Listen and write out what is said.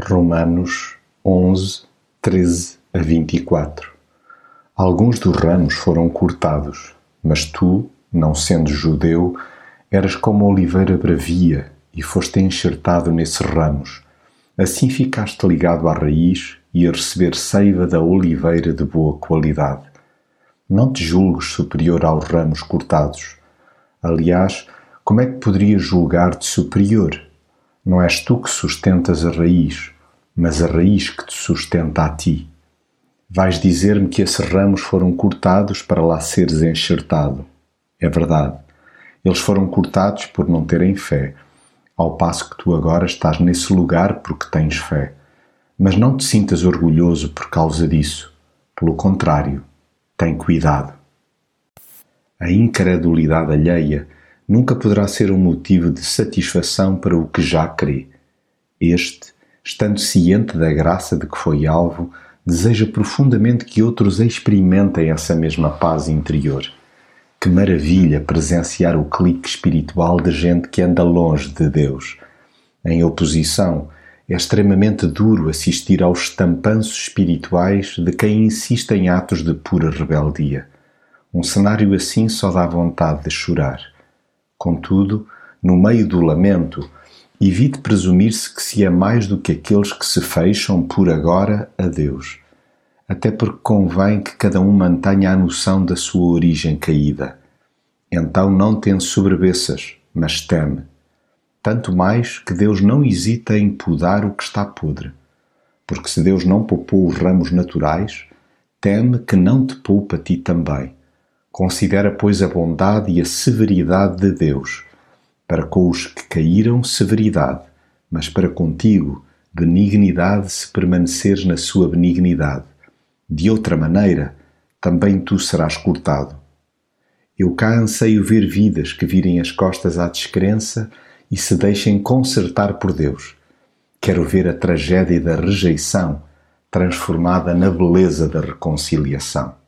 Romanos 11, 13 a 24 Alguns dos ramos foram cortados, mas tu, não sendo judeu, eras como oliveira bravia e foste enxertado nesses ramos. Assim ficaste ligado à raiz e a receber seiva da oliveira de boa qualidade. Não te julgues superior aos ramos cortados. Aliás, como é que poderias julgar-te superior? Não és tu que sustentas a raiz, mas a raiz que te sustenta a ti. Vais dizer-me que esses ramos foram cortados para lá seres enxertado. É verdade. Eles foram cortados por não terem fé, ao passo que tu agora estás nesse lugar porque tens fé. Mas não te sintas orgulhoso por causa disso. Pelo contrário, tem cuidado. A incredulidade alheia nunca poderá ser um motivo de satisfação para o que já crê. Este, estando ciente da graça de que foi alvo, deseja profundamente que outros experimentem essa mesma paz interior. Que maravilha presenciar o clique espiritual de gente que anda longe de Deus. Em oposição, é extremamente duro assistir aos estampanços espirituais de quem insiste em atos de pura rebeldia. Um cenário assim só dá vontade de chorar. Contudo, no meio do lamento, evite presumir-se que se é mais do que aqueles que se fecham por agora a Deus. Até porque convém que cada um mantenha a noção da sua origem caída. Então não tem sobrebeças, mas teme. Tanto mais que Deus não hesita em podar o que está podre. Porque se Deus não poupou os ramos naturais, teme que não te poupa a ti também Considera, pois, a bondade e a severidade de Deus. Para com os que caíram, severidade, mas para contigo, benignidade se permaneceres na sua benignidade. De outra maneira, também tu serás cortado. Eu cá anseio ver vidas que virem as costas à descrença e se deixem consertar por Deus. Quero ver a tragédia da rejeição transformada na beleza da reconciliação.